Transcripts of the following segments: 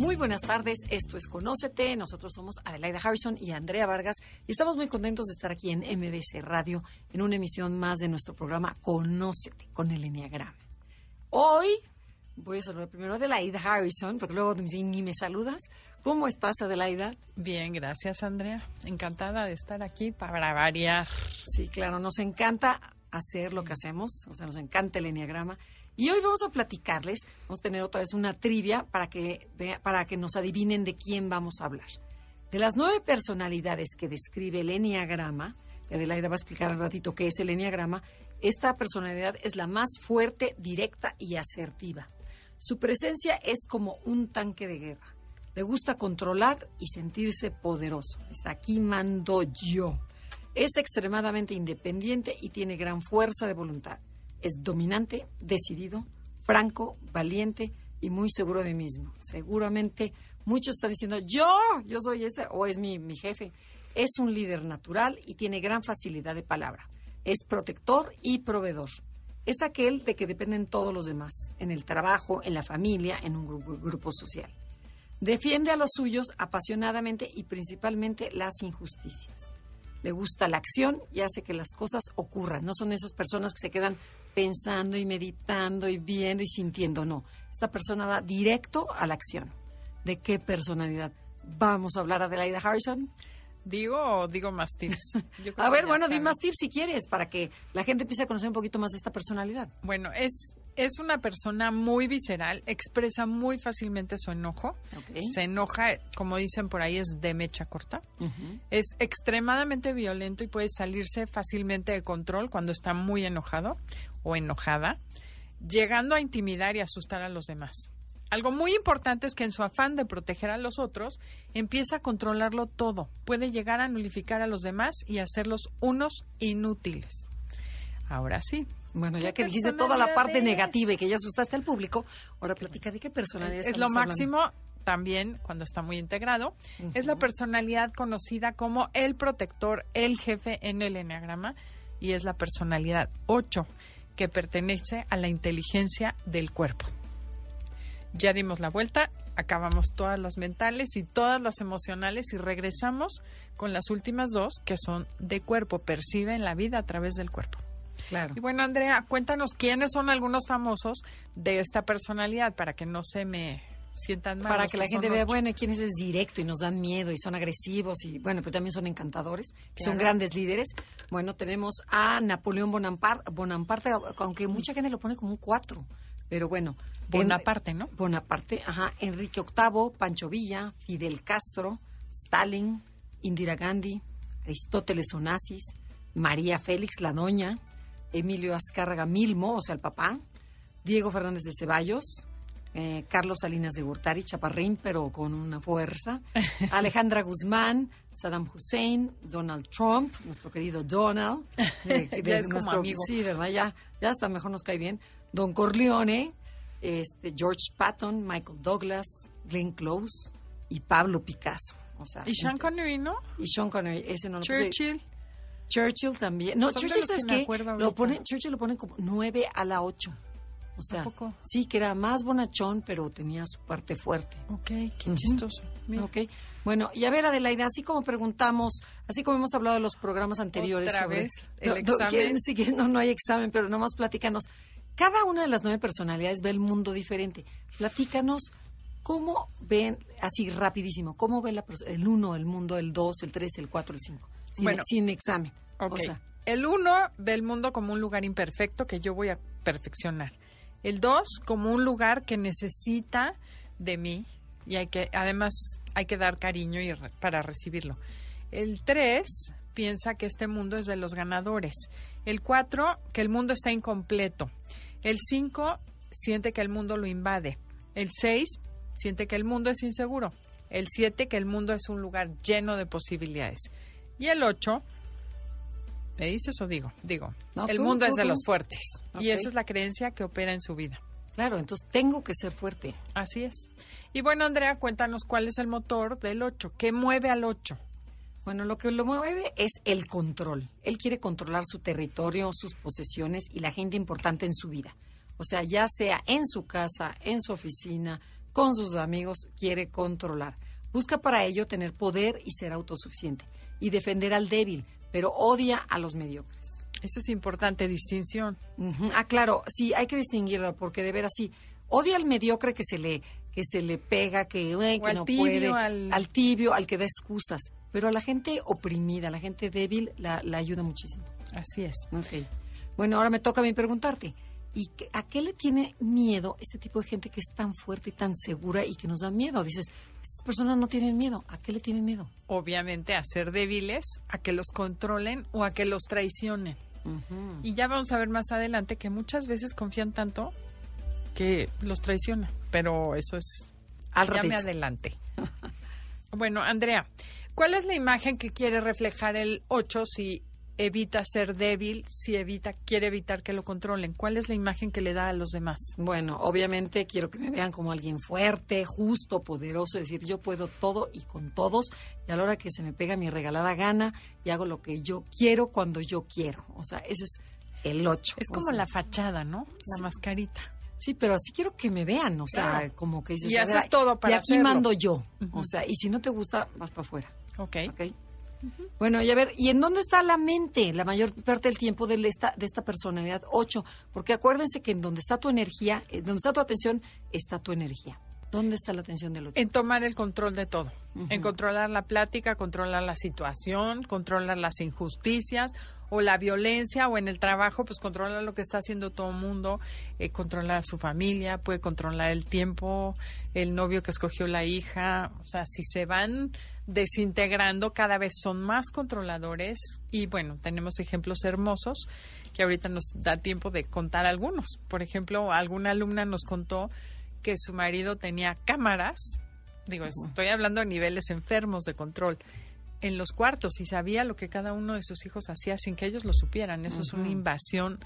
Muy buenas tardes, esto es Conócete, nosotros somos Adelaida Harrison y Andrea Vargas y estamos muy contentos de estar aquí en MBC Radio en una emisión más de nuestro programa Conócete con el Enneagrama. Hoy voy a saludar primero a Adelaida Harrison, porque luego ni me saludas. ¿Cómo estás, Adelaida? Bien, gracias, Andrea. Encantada de estar aquí para variar. Sí, claro, nos encanta hacer lo que hacemos, o sea, nos encanta el Enneagrama. Y hoy vamos a platicarles, vamos a tener otra vez una trivia para que, para que nos adivinen de quién vamos a hablar. De las nueve personalidades que describe el Enneagrama, que Adelaida va a explicar al ratito qué es el Enneagrama, esta personalidad es la más fuerte, directa y asertiva. Su presencia es como un tanque de guerra. Le gusta controlar y sentirse poderoso. Es aquí mando yo. Es extremadamente independiente y tiene gran fuerza de voluntad es dominante, decidido, franco, valiente y muy seguro de mismo. Seguramente muchos están diciendo, yo, yo soy este, o es mi, mi jefe. Es un líder natural y tiene gran facilidad de palabra. Es protector y proveedor. Es aquel de que dependen todos los demás, en el trabajo, en la familia, en un grupo, grupo social. Defiende a los suyos apasionadamente y principalmente las injusticias. Le gusta la acción y hace que las cosas ocurran. No son esas personas que se quedan pensando y meditando y viendo y sintiendo. No, esta persona va directo a la acción. ¿De qué personalidad? Vamos a hablar, Adelaida Harrison. ¿Digo o digo más tips? a ver, bueno, di más tips si quieres, para que la gente empiece a conocer un poquito más de esta personalidad. Bueno, es, es una persona muy visceral, expresa muy fácilmente su enojo. Se enoja, como dicen por ahí, es de mecha corta. Es extremadamente violento y puede salirse fácilmente de control cuando está muy enojado o enojada, llegando a intimidar y asustar a los demás. Algo muy importante es que en su afán de proteger a los otros, empieza a controlarlo todo. Puede llegar a nulificar a los demás y hacerlos unos inútiles. Ahora sí. Bueno, ya que dijiste toda la parte negativa y que ya asustaste al público, ahora platica de qué personalidad Es lo máximo también cuando está muy integrado. Es la personalidad conocida como el protector, el jefe en el enneagrama y es la personalidad 8 que pertenece a la inteligencia del cuerpo. Ya dimos la vuelta, acabamos todas las mentales y todas las emocionales y regresamos con las últimas dos que son de cuerpo, perciben la vida a través del cuerpo. Claro. Y bueno, Andrea, cuéntanos quiénes son algunos famosos de esta personalidad para que no se me sientan mal. Para que, la gente vea, bueno, quiénes es directo y nos dan miedo y son agresivos y bueno, pero también son encantadores, son grandes líderes. Bueno, tenemos a Napoleón Bonaparte, Bonaparte aunque mucha gente lo pone como un cuatro, pero bueno. Bonaparte, ¿no? Bonaparte, ajá. Enrique VIII, Pancho Villa, Fidel Castro, Stalin, Indira Gandhi, Aristóteles Onassis, María Félix La Doña, Emilio Azcárraga Milmo, o sea, el papá, Diego Fernández de Ceballos, eh, Carlos Salinas de Gortari, chaparrín, pero con una fuerza, Alejandra Guzmán, Saddam Hussein, Donald Trump, nuestro querido Donald, eh, ya es nuestro, amigo. Sí, ¿verdad? Ya, ya hasta mejor nos cae bien. Don Corleone, este, George Patton, Michael Douglas, Glenn Close y Pablo Picasso. O sea, y Sean Connery, ¿no? Y Sean Connery, ese no lo Churchill. Churchill también. No, Churchill, es que, lo ponen, Churchill lo ponen como 9 a la 8. O sea, sí, que era más bonachón, pero tenía su parte fuerte. Ok, qué chistoso. Ok, bueno, y a ver, Adelaida, así como preguntamos, así como hemos hablado de los programas anteriores. Otra vez, el examen. no, no hay examen, pero nomás platícanos. Cada una de las nueve personalidades ve el mundo diferente. Platícanos cómo ven, así rapidísimo, cómo ve la, el uno, el mundo, el dos, el tres, el cuatro, el cinco. Sin, bueno, sin examen. O sea, el uno ve el mundo como un lugar imperfecto que yo voy a perfeccionar. El dos, como un lugar que necesita de mí y hay que, además, hay que dar cariño y para recibirlo. El tres piensa que este mundo es de los ganadores. El cuatro, que el mundo está incompleto. El cinco, siente que el mundo lo invade. El seis, siente que el mundo es inseguro. El 7, que el mundo es un lugar lleno de posibilidades. Y el 8, ¿me dices o digo? Digo, el mundo es de los fuertes. Y esa es la creencia que opera en su vida. Claro, entonces tengo que ser fuerte. Así es. Y bueno, Andrea, cuéntanos cuál es el motor del 8. ¿Qué mueve al 8? Bueno, lo que lo mueve es el control. Él quiere controlar su territorio, sus posesiones y la gente importante en su vida. O sea, ya sea en su casa, en su oficina, con sus amigos, quiere controlar. Busca para ello tener poder y ser autosuficiente. Y defender al débil, pero odia a los mediocres. Eso es importante, distinción. Ah, claro, sí, hay que distinguirlo, porque de ver así, odia al mediocre que se le que se le pega, que, no puede, al... tibio, al que da excusas. Pero a la gente oprimida, a la gente débil, la, ayuda muchísimo. Así es. Bueno, ahora me toca a mí preguntarte. ¿Y a qué le tiene miedo este tipo de gente que es tan fuerte y tan segura y que nos da miedo? Dices, estas personas no tienen miedo. ¿A qué le tienen miedo? Obviamente a ser débiles, a que los controlen o a que los traicionen. Y ya vamos a ver más adelante que muchas veces confían tanto que los traiciona. Pero eso es... Al ya me adelante. bueno, Andrea, ¿cuál es la imagen que quiere reflejar el 8 si evita ser débil, si evita, quiere evitar que lo controlen? ¿Cuál es la imagen que le da a los demás? Bueno, obviamente quiero que me vean como alguien fuerte, justo, poderoso, decir yo puedo todo y con todos, y a la hora que se me pega mi regalada gana y hago lo que yo quiero cuando yo quiero. O sea, ese es el 8. Es como la fachada, ¿no? La mascarita. Sí, pero así quiero que me vean, o sea, como que dices, y haces todo para Y aquí mando yo, o sea, y si no te gusta, vas para afuera. Ok. okay. Bueno, y a ver, ¿y en dónde está la mente la mayor parte del tiempo de esta, de esta personalidad? Ocho, porque acuérdense que en donde está tu energía, en donde está tu atención, está tu energía. ¿Dónde está la atención del otro? En tomar el control de todo, en controlar la plática, controlar la situación, controlar las injusticias o la violencia o en el trabajo, pues controlar lo que está haciendo todo el mundo, eh, controlar su familia, puede controlar el tiempo, el novio que escogió la hija, o sea, si se van desintegrando, cada vez son más controladores y bueno, tenemos ejemplos hermosos que ahorita nos da tiempo de contar algunos. Por ejemplo, alguna alumna nos contó que su marido tenía cámaras, digo, estoy hablando de niveles enfermos de control, en los cuartos y sabía lo que cada uno de sus hijos hacía sin que ellos lo supieran. Eso es una invasión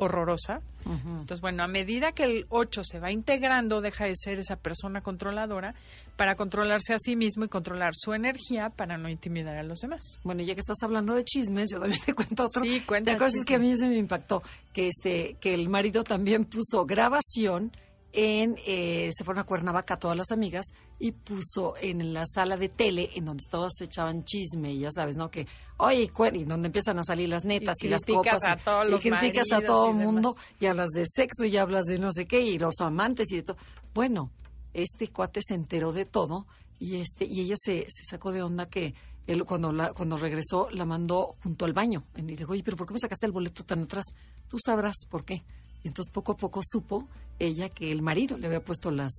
horrorosa. Entonces, bueno, a medida que el 8 se va integrando, deja de ser esa persona controladora para controlarse a sí mismo y controlar su energía para no intimidar a los demás. Bueno, ya que estás hablando de chismes, yo también te cuento otro. Sí, cuenta. La cosa es que a mí se me impactó que este que el marido también puso grabación en eh, se fueron a Cuernavaca todas las amigas y puso en la sala de tele en donde todas se echaban chisme y ya sabes no que oye y donde empiezan a salir las netas y, las copas a todos y, los criticas a todo el mundo y hablas de sexo y hablas de no sé qué y los amantes y de todo bueno este cuate se enteró de todo y este y ella se, se sacó de onda que él cuando la, cuando regresó la mandó junto al baño y le dijo oye pero por qué me sacaste el boleto tan atrás tú sabrás por qué y entonces poco a poco supo ella que el marido le había puesto las,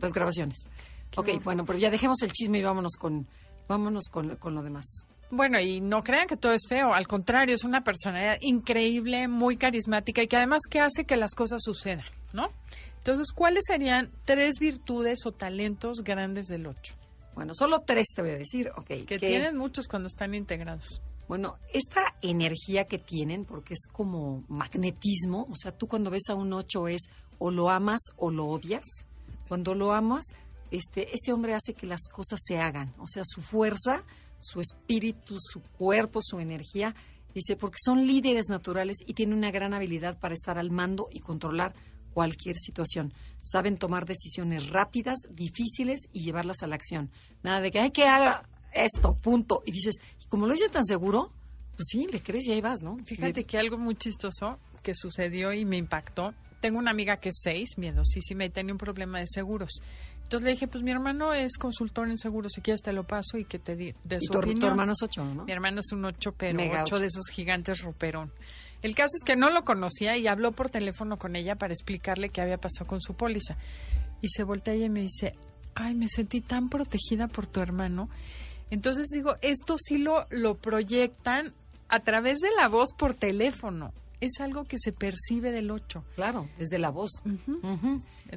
las grabaciones. ok, bueno, pero ya dejemos el chisme y vámonos con, vámonos con, con lo demás. Bueno, y no crean que todo es feo, al contrario, es una personalidad increíble, muy carismática y que además que hace que las cosas sucedan, ¿no? Entonces, ¿cuáles serían tres virtudes o talentos grandes del ocho? Bueno, solo tres te voy a decir, ok. Que, que tienen muchos cuando están integrados. Bueno, esta energía que tienen, porque es como magnetismo, o sea, tú cuando ves a un ocho es o lo amas o lo odias. Cuando lo amas, este, este hombre hace que las cosas se hagan, o sea, su fuerza, su espíritu, su cuerpo, su energía, dice, porque son líderes naturales y tienen una gran habilidad para estar al mando y controlar cualquier situación. Saben tomar decisiones rápidas, difíciles y llevarlas a la acción. Nada de que hay que haga esto, punto. Y dices, como lo dicen tan seguro, pues sí, le crees y ahí vas, ¿no? Fíjate que algo muy chistoso que sucedió y me impactó. Tengo una amiga que es seis, miedosísima, y tenía un problema de seguros. Entonces le dije, pues mi hermano es consultor en seguros, si quieres te lo paso y que te di de su ¿Y tu, hermano es ocho, ¿no? Mi hermano es un ocho, pero ocho, de esos gigantes roperón. El caso es que no lo conocía y habló por teléfono con ella para explicarle qué había pasado con su póliza. Y se voltea ella y me dice, ay, me sentí tan protegida por tu hermano entonces digo, esto sí lo, lo proyectan a través de la voz por teléfono. es algo que se percibe del 8. Claro, desde la voz.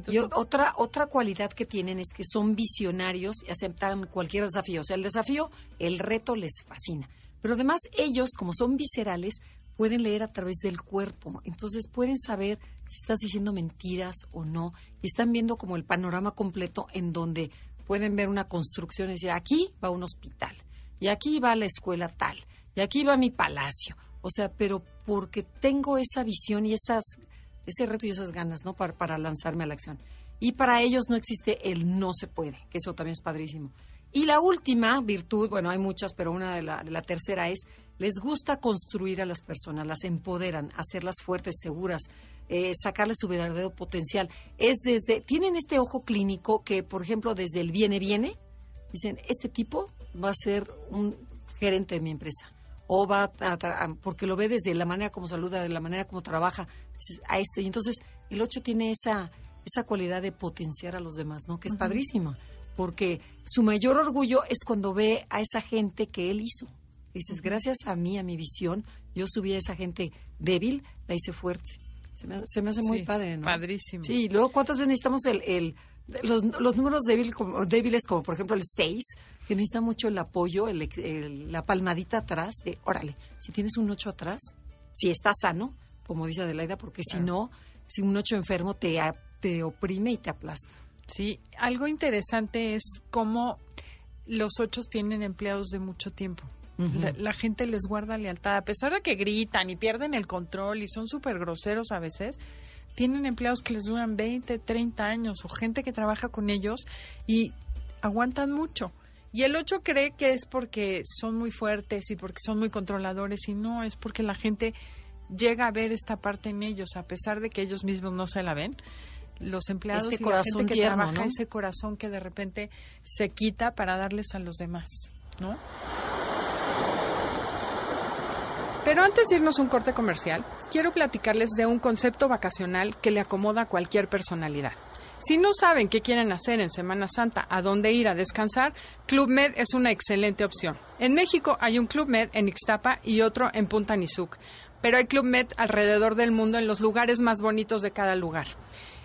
y otra, otra cualidad que tienen es que son visionarios y aceptan cualquier desafío. O sea, el desafío, el reto les fascina. Pero además ellos, como son viscerales, pueden leer a través del cuerpo. Entonces pueden saber si estás diciendo mentiras o no. Y están viendo como el panorama completo en donde pueden ver una construcción y decir, aquí va un hospital, y aquí va la escuela tal, y aquí va mi palacio. O sea, pero porque tengo esa visión y esas, ese reto y esas ganas, ¿no? Para, lanzarme a la acción. Y para ellos no existe el no se puede, que eso también es padrísimo. Y la última virtud, bueno, hay muchas, pero una de la tercera es, les gusta construir a las personas, las empoderan, hacerlas fuertes, seguras, eh, sacarle su verdadero potencial. Es desde, tienen este ojo clínico que, por ejemplo, desde el viene, viene, dicen, este tipo va a ser un gerente de mi empresa. O va a, porque lo ve desde la manera como saluda, de la manera como trabaja, a este. Y entonces el 8 tiene esa, esa cualidad de potenciar a los demás, ¿no? Que es padrísima. Porque su mayor orgullo es cuando ve a esa gente que él hizo. Dices, gracias a mí, a mi visión, yo subí a esa gente débil, la hice fuerte. Se me, hace muy padre, ¿no? Padrísimo. Sí, luego, ¿cuántas veces necesitamos el, el los, los, números débil, como, débiles, como por ejemplo el 6, que necesita mucho el apoyo, el, la palmadita atrás, de, órale, si tienes un 8 atrás, si está sano, como dice Adelaida, porque si no, si un 8 enfermo te, te oprime y te aplasta. Sí, algo interesante es cómo los 8 tienen empleados de mucho tiempo la, gente les guarda lealtad, a pesar de que gritan y pierden el control y son súper groseros a veces. Tienen empleados que les duran 20, 30 años o gente que trabaja con ellos y aguantan mucho. Y el 8 cree que es porque son muy fuertes y porque son muy controladores y no, es porque la gente llega a ver esta parte en ellos, a pesar de que ellos mismos no se la ven. Los empleados este y la gente que trabaja, ese corazón que de repente se quita para darles a los demás, ¿no? Pero antes de irnos a un corte comercial, quiero platicarles de un concepto vacacional que le acomoda a cualquier personalidad. Si no saben qué quieren hacer en Semana Santa, a dónde ir a descansar, Club Med es una excelente opción. En México hay un Club Med en Ixtapa y otro en Punta Nizuc, pero hay Club Med alrededor del mundo en los lugares más bonitos de cada lugar.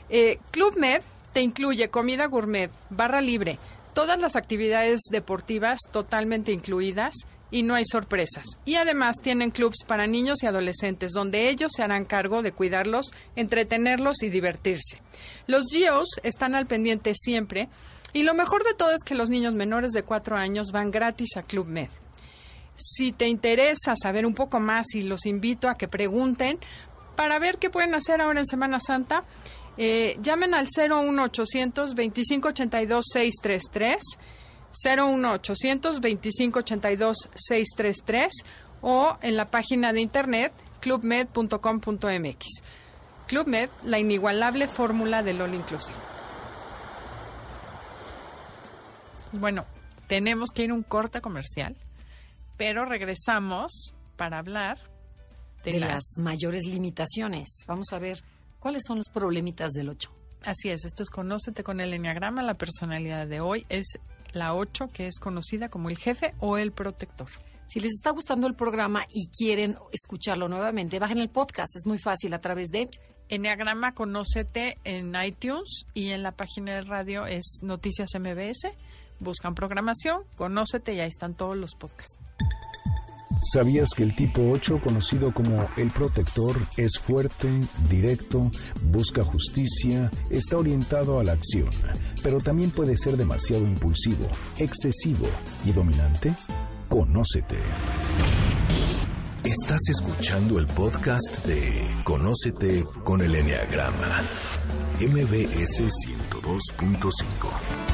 Eh, Club Med te incluye comida gourmet, barra libre, todas las actividades deportivas totalmente incluidas, y no hay sorpresas. Y además tienen clubs para niños y adolescentes donde ellos se harán cargo de cuidarlos, entretenerlos y divertirse. Los GEOs están al pendiente siempre y lo mejor de todo es que los niños menores de 4 años van gratis a Club Med. Si te interesa saber un poco más y los invito a que pregunten para ver qué pueden hacer ahora en Semana Santa, eh, llamen al 01800 2582 633 01800 2582 633 o en la página de internet clubmed.com.mx. Clubmed, la inigualable fórmula del All Inclusive. Bueno, tenemos que ir a un corte comercial, pero regresamos para hablar de, las... mayores limitaciones. Vamos a ver cuáles son los problemitas del 8. Así es, esto es Conócete con el Enneagrama. La personalidad de hoy es la 8, que es conocida como el jefe o el protector. Si les está gustando el programa y quieren escucharlo nuevamente, bajen el podcast. Es muy fácil a través de Enneagrama Conócete en iTunes y en la página de radio es Noticias MBS. Buscan programación, conócete y ahí están todos los podcasts. ¿Sabías que el tipo 8, conocido como el protector, es fuerte, directo, busca justicia, está orientado a la acción, pero también puede ser demasiado impulsivo, excesivo y dominante? Conócete. Estás escuchando el podcast de Conócete con el Enneagrama, MBS 102.5.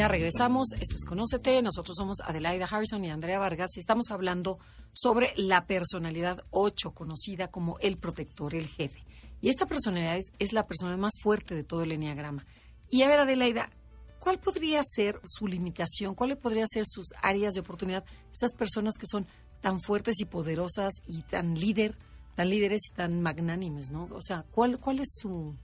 Ya regresamos, esto es Conócete, nosotros somos Adelaida Harrison y Andrea Vargas y estamos hablando sobre la personalidad 8, conocida como el protector, el jefe. Y esta personalidad es, la personalidad más fuerte de todo el enneagrama. Y a ver, Adelaida, ¿cuál podría ser su limitación? ¿Cuáles podrían ser sus áreas de oportunidad? Estas personas que son tan fuertes y poderosas y tan líder, tan líderes y tan magnánimes, ¿no? O sea, ¿cuál, cuál es su,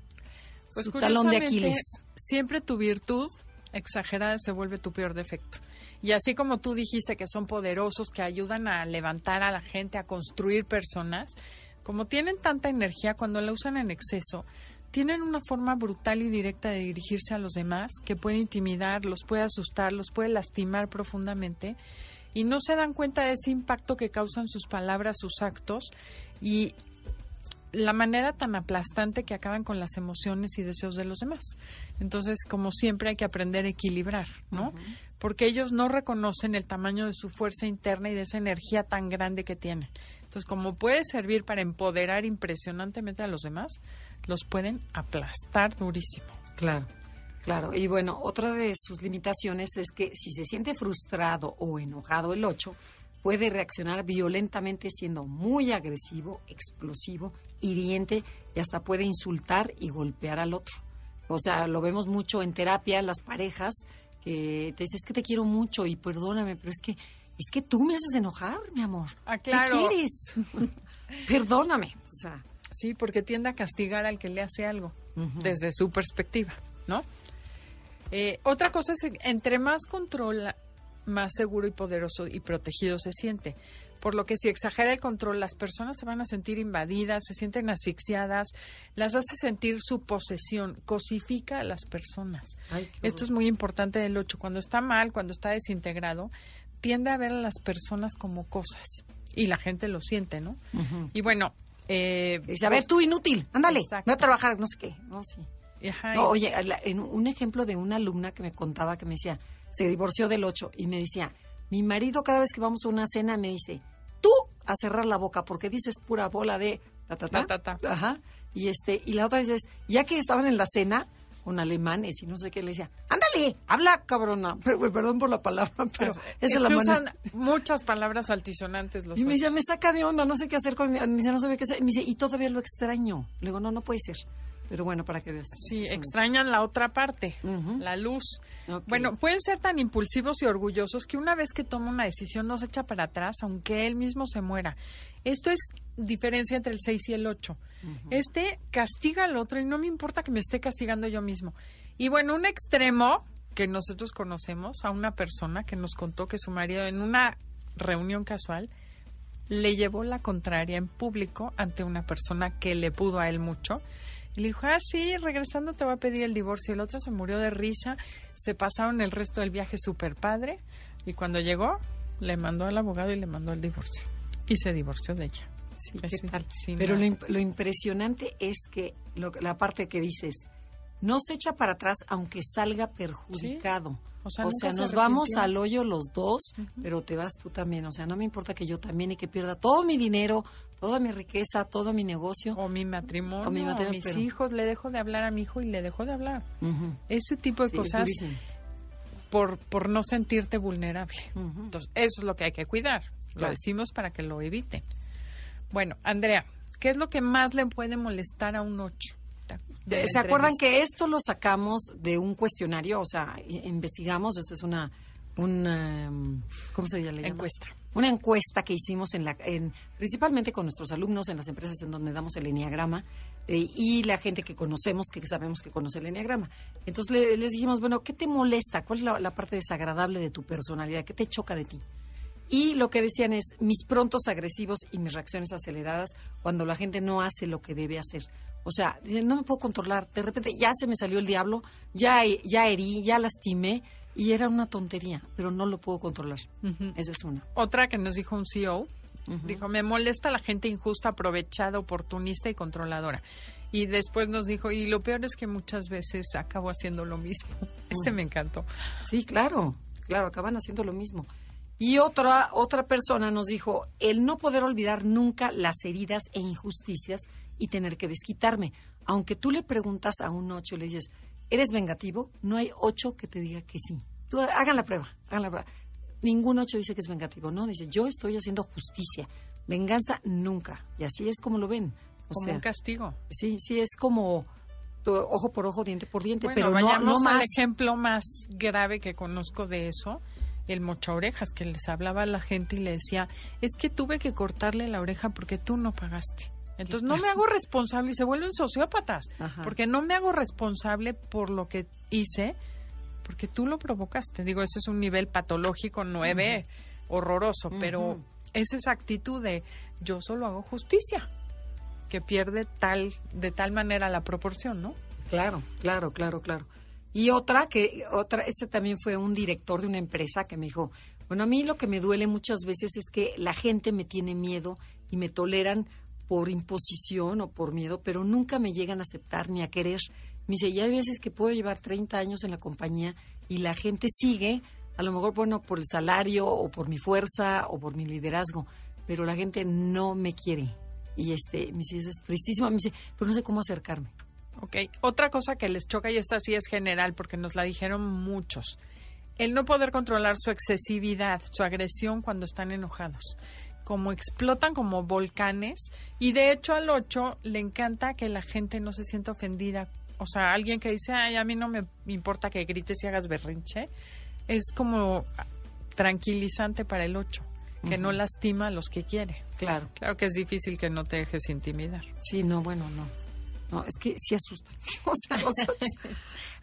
pues talón de Aquiles? Siempre tu virtud exagerada se vuelve tu peor defecto. Y así como tú dijiste que son poderosos, que ayudan a levantar a la gente, a construir personas, como tienen tanta energía cuando la usan en exceso, tienen una forma brutal y directa de dirigirse a los demás que puede intimidar, los puede asustar, los puede lastimar profundamente y no se dan cuenta de ese impacto que causan sus palabras, sus actos y la manera tan aplastante que acaban con las emociones y deseos de los demás. Entonces, como siempre, hay que aprender a equilibrar, ¿no? Porque ellos no reconocen el tamaño de su fuerza interna y de esa energía tan grande que tienen. Entonces, como puede servir para empoderar impresionantemente a los demás, los pueden aplastar durísimo. Claro. Claro, y bueno, otra de sus limitaciones es que si se siente frustrado o enojado el 8, puede reaccionar violentamente siendo muy agresivo, explosivo, hiriente y hasta puede insultar y golpear al otro. O sea, lo vemos mucho en terapia, las parejas, que te dicen, es que te quiero mucho y perdóname, pero es que, es que tú me haces enojar, mi amor. Ah, claro. ¿Qué quieres? perdóname. O sea, sí, porque tiende a castigar al que le hace algo, desde su perspectiva, ¿no? Eh, otra cosa es, entre más controla, más seguro y poderoso y protegido se siente. Por lo que si exagera el control, las personas se van a sentir invadidas, se sienten asfixiadas, las hace sentir su posesión, cosifica a las personas. Esto es muy importante del 8. Cuando está mal, cuando está desintegrado, tiende a ver a las personas como cosas. Y la gente lo siente, ¿no? Y bueno... Eh, Dice, a ver, tú inútil, ándale, voy a trabajar, no sé qué. No, sí. oye, en un ejemplo de una alumna que me contaba que me decía, se divorció del 8 y me decía, mi marido cada vez que vamos a una cena me dice, tú a cerrar la boca porque dices pura bola de ta ta ta. Ajá. Y este y la otra vez es, ya que estaban en la cena con alemanes y no sé qué le decía, "Ándale, habla, cabrona." perdón por la palabra, pero esa es, la usan muchas palabras altisonantes los Y me decía, "Me saca de onda, no sé qué hacer con mi, me dice, "No sabe qué hacer." Y me dice, "Y todavía lo extraño." Le digo, "No, no puede ser." Pero bueno, para que veas. Sí, extrañan la otra parte, la luz. Bueno, pueden ser tan impulsivos y orgullosos que una vez que toma una decisión no se echa para atrás, aunque él mismo se muera. Esto es diferencia entre el 6 y el 8. Este castiga al otro y no me importa que me esté castigando yo mismo. Y bueno, un extremo que nosotros conocemos a una persona que nos contó que su marido en una reunión casual le llevó la contraria en público ante una persona que le pudo a él mucho y le dijo, ah, sí, regresando te voy a pedir el divorcio. El otro se murió de risa, se pasaron el resto del viaje súper padre y cuando llegó le mandó al abogado y le mandó el divorcio. Y se divorció de ella. Sí, ¿qué tal? Pero lo, impresionante es que la parte que dices, no se echa para atrás aunque salga perjudicado. O sea, nos vamos al hoyo los dos, pero te vas tú también. O sea, no me importa que yo también y que pierda todo mi dinero, toda mi riqueza, todo mi negocio. O mi matrimonio, o, mi mis hijos. Le dejo de hablar a mi hijo y le dejo de hablar. Ese tipo de cosas por, por no sentirte vulnerable. Entonces, eso es lo que hay que cuidar. Lo decimos para que lo eviten. Bueno, Andrea, ¿qué es lo que más le puede molestar a un ocho? ¿Se acuerdan que esto lo sacamos de un cuestionario? O sea, investigamos, esto es una, una ¿cómo se llama? Encuesta. Una encuesta que hicimos en la, en, principalmente con nuestros alumnos en las empresas en donde damos el enneagrama eh, y la gente que conocemos, que sabemos que conoce el enneagrama. Entonces les dijimos, bueno, ¿qué te molesta? ¿Cuál es la, parte desagradable de tu personalidad? ¿Qué te choca de ti? Y lo que decían es mis prontos agresivos y mis reacciones aceleradas cuando la gente no hace lo que debe hacer. O sea, no me puedo controlar. De repente ya se me salió el diablo, ya, ya herí, ya lastimé y era una tontería, pero no lo puedo controlar. Esa es una. Otra que nos dijo un CEO, dijo, me molesta la gente injusta, aprovechada, oportunista y controladora. Y después nos dijo, y lo peor es que muchas veces acabo haciendo lo mismo. Este me encantó. Sí, claro, claro, acaban haciendo lo mismo. Y otra, otra persona nos dijo, el no poder olvidar nunca las heridas e injusticias y tener que desquitarme. Aunque tú le preguntas a un ocho y le dices, ¿eres vengativo? No hay ocho que te diga que sí. Tú, hagan la prueba, hagan la prueba. Ningún ocho dice que es vengativo, ¿no? Dice, yo estoy haciendo justicia. Venganza nunca. Y así es como lo ven. como un castigo. Sí, sí, es como ojo por ojo, diente por diente, pero no, no más. al ejemplo más grave que conozco de eso, el mocha orejas, que les hablaba a la gente y le decía, es que tuve que cortarle la oreja porque tú no pagaste. Entonces no me hago responsable y se vuelven sociópatas, porque no me hago responsable por lo que hice, porque tú lo provocaste. Digo, ese es un nivel patológico 9, horroroso, pero es esa actitud de yo solo hago justicia, que pierde tal, de tal manera la proporción, ¿no? Claro, claro, claro, claro. Y otra que, otra, este también fue un director de una empresa que me dijo, bueno, a mí lo que me duele muchas veces es que la gente me tiene miedo y me toleran por imposición o por miedo, pero nunca me llegan a aceptar ni a querer. Me dice, ya hay veces que puedo llevar 30 años en la compañía y la gente sigue, a lo mejor, bueno, por el salario o por mi fuerza o por mi liderazgo, pero la gente no me quiere. Y este, me dice, es tristísimo, me dice, pero no sé cómo acercarme. Ok, otra cosa que les choca, y esta sí es general, porque nos la dijeron muchos, el no poder controlar su excesividad, su agresión cuando están enojados como explotan como volcanes y de hecho al 8 le encanta que la gente no se sienta ofendida. O sea, alguien que dice, ay, a mí no me importa que grites y hagas berrinche, es como tranquilizante para el 8, que no lastima a los que quiere. Claro. Claro que es difícil que no te dejes intimidar. Sí, no, bueno, no. No, es que sí asusta. o sea, los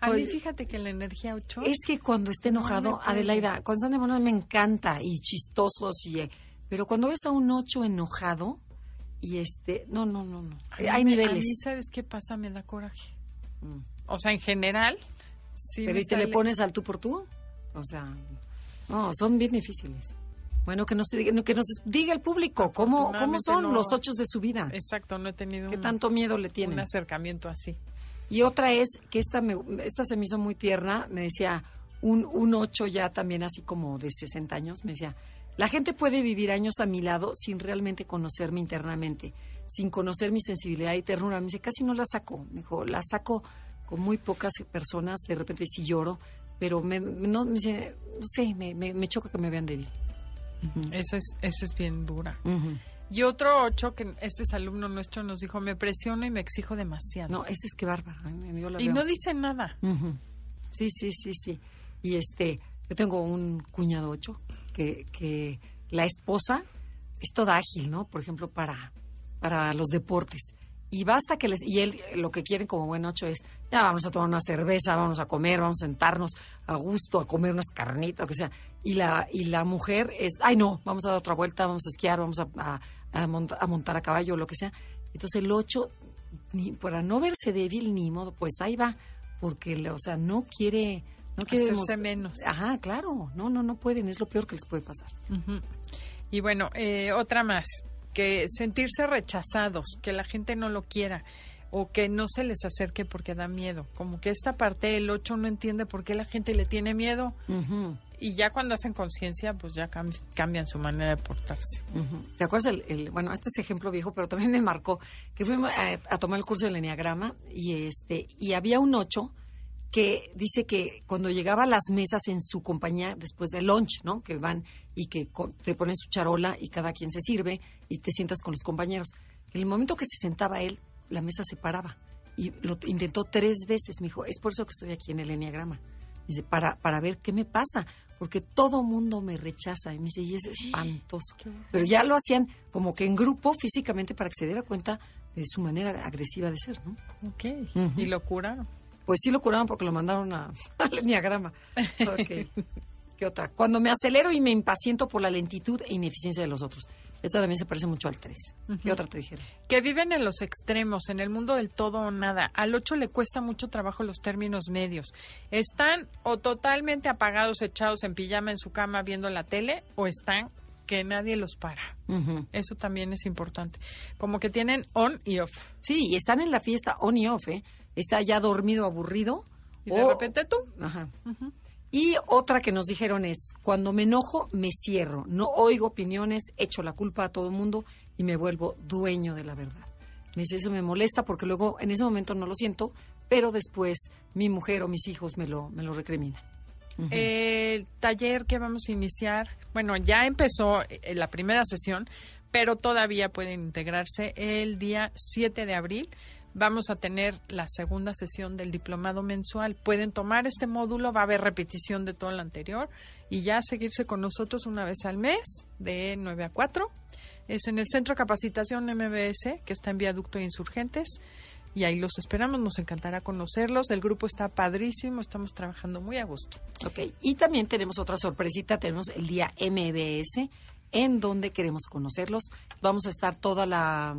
A mí fíjate que la energía 8... Es que cuando esté enojado, Adelaida, cuando están de me encanta y chistosos y pero cuando ves a un ocho enojado y este, no, no, no, no. Hay niveles. A mí, ¿sabes qué pasa? Me da coraje. Mm. O sea, en general, sí. Pero ¿y te le pones al tú por tú? O sea, no, son bien difíciles. Bueno, que nos, que nos diga el público cómo, cómo son los ocho de su vida. Exacto, no he tenido. ¿Qué tanto miedo le tiene? Un acercamiento así. Y otra es que esta, me, esta se me hizo muy tierna, me decía, un, un ocho ya también así como de 60 años, me decía, la gente puede vivir años a mi lado sin realmente conocerme internamente, sin conocer mi sensibilidad y ternura. Me dice, casi no la saco. Me dijo, la saco con muy pocas personas, de repente sí lloro, pero me, no, me dice, no sé, me, me, choca que me vean débil. Esa es, esa es bien dura. Y otro ocho, que este es alumno nuestro, nos dijo, me presiono y me exijo demasiado. No, ese es que bárbaro. y no dice nada. Sí, sí, sí, sí. Y este, yo tengo un cuñado ocho que, la esposa es toda ágil, ¿no? Por ejemplo, para, para los deportes. Y basta que les... Y él lo que quieren como buen ocho es, ya vamos a tomar una cerveza, vamos a comer, vamos a sentarnos a gusto, a comer unas carnitas, lo que sea. Y la, y la mujer es, ay no, vamos a dar otra vuelta, vamos a esquiar, vamos a, a, montar a caballo, lo que sea. Entonces el ocho, para no verse débil ni modo, pues ahí va, porque, o sea, no quiere no Hacerse menos. Ajá, claro. No, no, no pueden. Es lo peor que les puede pasar. Y bueno, eh, otra más. Que sentirse rechazados, que la gente no lo quiera o que no se les acerque porque da miedo. Como que esta parte del 8 no entiende por qué la gente le tiene miedo. Y ya cuando hacen conciencia, pues ya cambian su manera de portarse. ¿Te acuerdas? El, bueno, este es ejemplo viejo, pero también me marcó que fuimos a, tomar el curso del Enneagrama y, este, y había un 8 que dice que cuando llegaba a las mesas en su compañía después del lunch, ¿no? Que van y que te ponen su charola y cada quien se sirve y te sientas con los compañeros. En el momento que se sentaba él, la mesa se paraba y lo intentó tres veces. Me dijo, es por eso que estoy aquí en el Enneagrama. Dice, para, para ver qué me pasa, porque todo mundo me rechaza. Y me dice, y es espantoso. Pero ya lo hacían como que en grupo, físicamente, para que se diera cuenta de su manera agresiva de ser, ¿no? Ok. Y lo curaron. Pues sí lo curaron porque lo mandaron a, al enneagrama. Okay. ¿Qué otra? Cuando me acelero y me impaciento por la lentitud e ineficiencia de los otros. Esta también se parece mucho al 3. ¿Qué otra te dijeron? Que viven en los extremos, en el mundo del todo o nada. Al 8 le cuesta mucho trabajo los términos medios. Están o totalmente apagados, echados en pijama en su cama viendo la tele, o están que nadie los para. Eso también es importante. Como que tienen on y off. Sí, y están en la fiesta on y off, ¿eh? Está ya dormido, aburrido. Y de repente tú. Ajá. Y otra que nos dijeron es, cuando me enojo, me cierro, no oigo opiniones, echo la culpa a todo el mundo y me vuelvo dueño de la verdad. Me dice, eso me molesta porque luego en ese momento no lo siento, pero después mi mujer o mis hijos me lo, me lo recriminan. El taller que vamos a iniciar, bueno, ya empezó eh, la primera sesión, pero todavía pueden integrarse el día 7 de abril vamos a tener la segunda sesión del diplomado mensual. Pueden tomar este módulo, va a haber repetición de todo lo anterior y ya seguirse con nosotros una vez al mes de 9 a 4. Es en el Centro de Capacitación MBS, que está en Viaducto Insurgentes. y ahí los esperamos. Nos encantará conocerlos. El grupo está padrísimo, estamos trabajando muy a gusto. Ok, y también tenemos otra sorpresita, tenemos el día MBS, en donde queremos conocerlos. Vamos a estar toda la...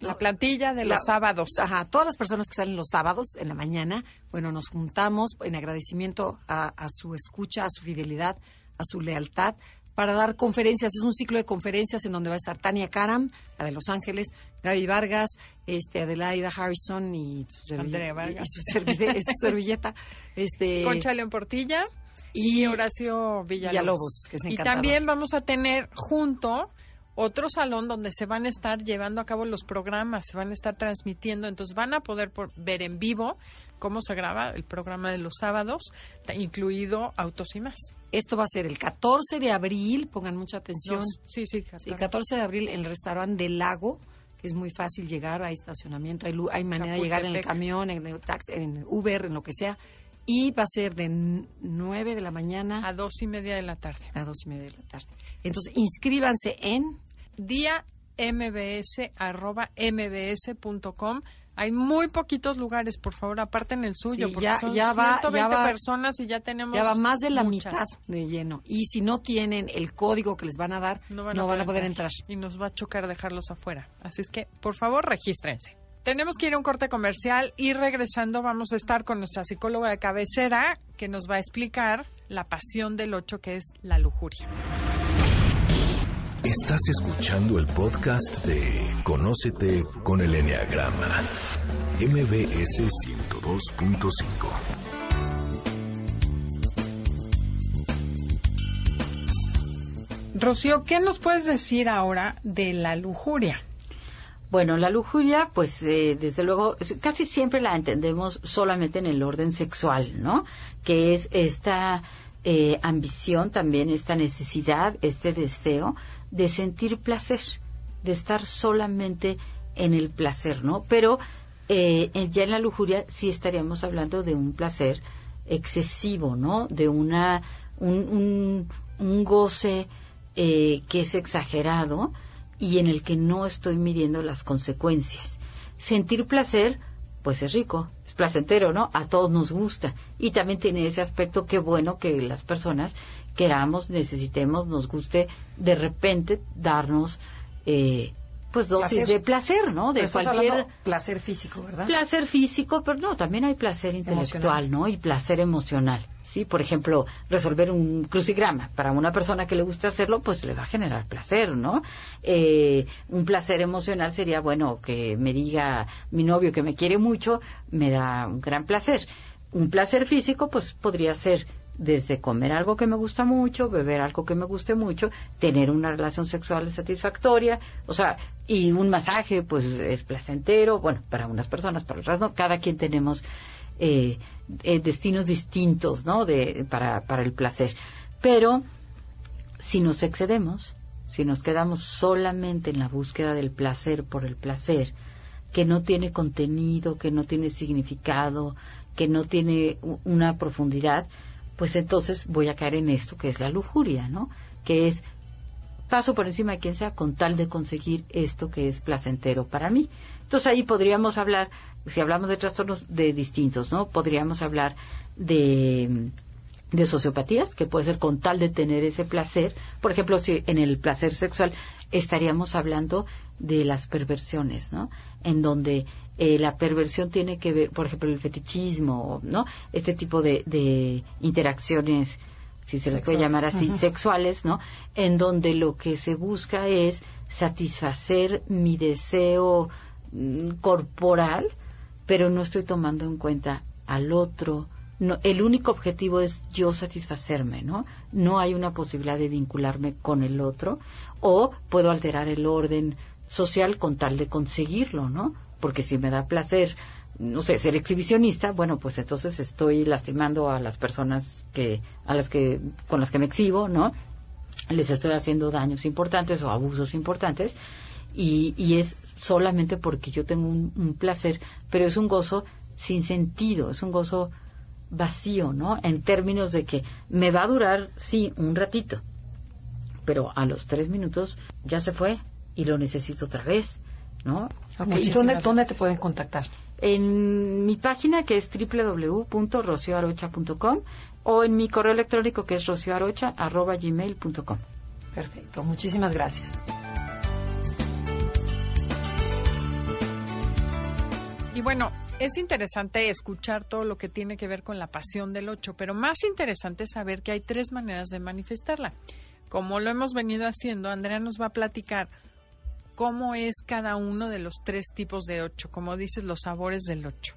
La plantilla de los sábados. Ajá, todas las personas que salen los sábados en la mañana, bueno, nos juntamos en agradecimiento a, a su escucha, a su fidelidad, a su lealtad, para dar conferencias. Es un ciclo de conferencias en donde va a estar Tania Karam, la de Los Ángeles, Gaby Vargas, este, Adelaida Harrison y su, servilleta, y su, servilleta. Este, Concha León Portilla y, Horacio Villalobos. y también vamos a tener junto otro salón donde se van a estar llevando a cabo los programas, se van a estar transmitiendo, entonces van a poder ver en vivo cómo se graba el programa de los sábados, incluido Autos y más. Esto va a ser el 14 de abril, pongan mucha atención. sí, sí, El 14 de abril en el restaurante del lago, que es muy fácil llegar, hay estacionamiento, hay, hay manera de llegar en el camión, en el taxi, en Uber, en lo que sea. Y va a ser de 9 de la mañana a dos y media de la tarde. A dos y media de la tarde. Entonces, inscríbanse en día mbs.mbs.com. Hay muy poquitos lugares, por favor, aparten el suyo, porque ya, son ya va, 120 personas y ya tenemos Ya va más de la mitad de lleno. Y si no tienen el código que les van a dar, no van, a, poder entrar. Y nos va a chocar dejarlos afuera. Así es que, por favor, regístrense. Tenemos que ir a un corte comercial y regresando vamos a estar con nuestra psicóloga de cabecera que nos va a explicar la pasión del ocho que es la lujuria. Estás escuchando el podcast de Conócete con el Enneagrama, MBS 102.5. Rocío, ¿qué nos puedes decir ahora de la lujuria? Bueno, la lujuria, pues eh, desde luego, casi siempre la entendemos solamente en el orden sexual, ¿no? Que es esta eh, ambición también, esta necesidad, este deseo de sentir placer, de estar solamente en el placer, ¿no? Pero eh, ya en la lujuria sí estaríamos hablando de un placer excesivo, ¿no? De una un, un, goce eh, que es exagerado y en el que no estoy midiendo las consecuencias. Sentir placer, pues es rico, es placentero, ¿no? A todos nos gusta. Y también tiene ese aspecto que bueno que las personas queramos, necesitemos, nos guste de repente darnos eh, pues dosis de placer, ¿no? De cualquier placer físico, ¿verdad? Placer físico, pero no, también hay placer intelectual, ¿no? Y placer emocional. Sí, por ejemplo, resolver un crucigrama para una persona que le gusta hacerlo, pues le va a generar placer, ¿no? Eh, un placer emocional sería, bueno, que me diga mi novio que me quiere mucho, me da un gran placer. Un placer físico, pues podría ser desde comer algo que me gusta mucho, beber algo que me guste mucho, tener una relación sexual satisfactoria, o sea, y un masaje, pues es placentero, bueno, para unas personas, para otras no, cada quien tenemos eh, eh, destinos distintos, ¿no? De, para, para el placer. Pero si nos excedemos, si nos quedamos solamente en la búsqueda del placer por el placer, que no tiene contenido, que no tiene significado, que no tiene una profundidad, pues entonces voy a caer en esto que es la lujuria, ¿no? Que es paso por encima de quien sea con tal de conseguir esto que es placentero para mí. Entonces ahí podríamos hablar, si hablamos de trastornos de distintos, ¿no? Podríamos hablar de, de sociopatías, que puede ser con tal de tener ese placer. Por ejemplo, si en el placer sexual estaríamos hablando de las perversiones, ¿no? En donde eh, la perversión tiene que ver, por ejemplo, el fetichismo, ¿no? Este tipo de, interacciones, si se les puede llamar así, sexuales, ¿no? En donde lo que se busca es satisfacer mi deseo mm, corporal, pero no estoy tomando en cuenta al otro. No, el único objetivo es yo satisfacerme, ¿no? No hay una posibilidad de vincularme con el otro o puedo alterar el orden social con tal de conseguirlo, ¿no? Porque si me da placer, no sé, ser exhibicionista, bueno, pues entonces estoy lastimando a las personas que, a las que, con las que me exhibo, ¿no? Les estoy haciendo daños importantes o abusos importantes y, es solamente porque yo tengo un, un placer, pero es un gozo sin sentido, es un gozo vacío, ¿no? En términos de que me va a durar, sí, un ratito, pero a los tres minutos ya se fue y lo necesito otra vez ¿no? ¿Y dónde, dónde te pueden contactar? En mi página que es www.rocioarocha.com o en mi correo electrónico que es rocioarocha.gmail.com. Perfecto, muchísimas gracias. Y bueno, es interesante escuchar todo lo que tiene que ver con la pasión del 8, pero más interesante es saber que hay tres maneras de manifestarla. Como lo hemos venido haciendo, Andrea nos va a platicar cómo es cada uno de los tres tipos de 8, como dices, los sabores del 8.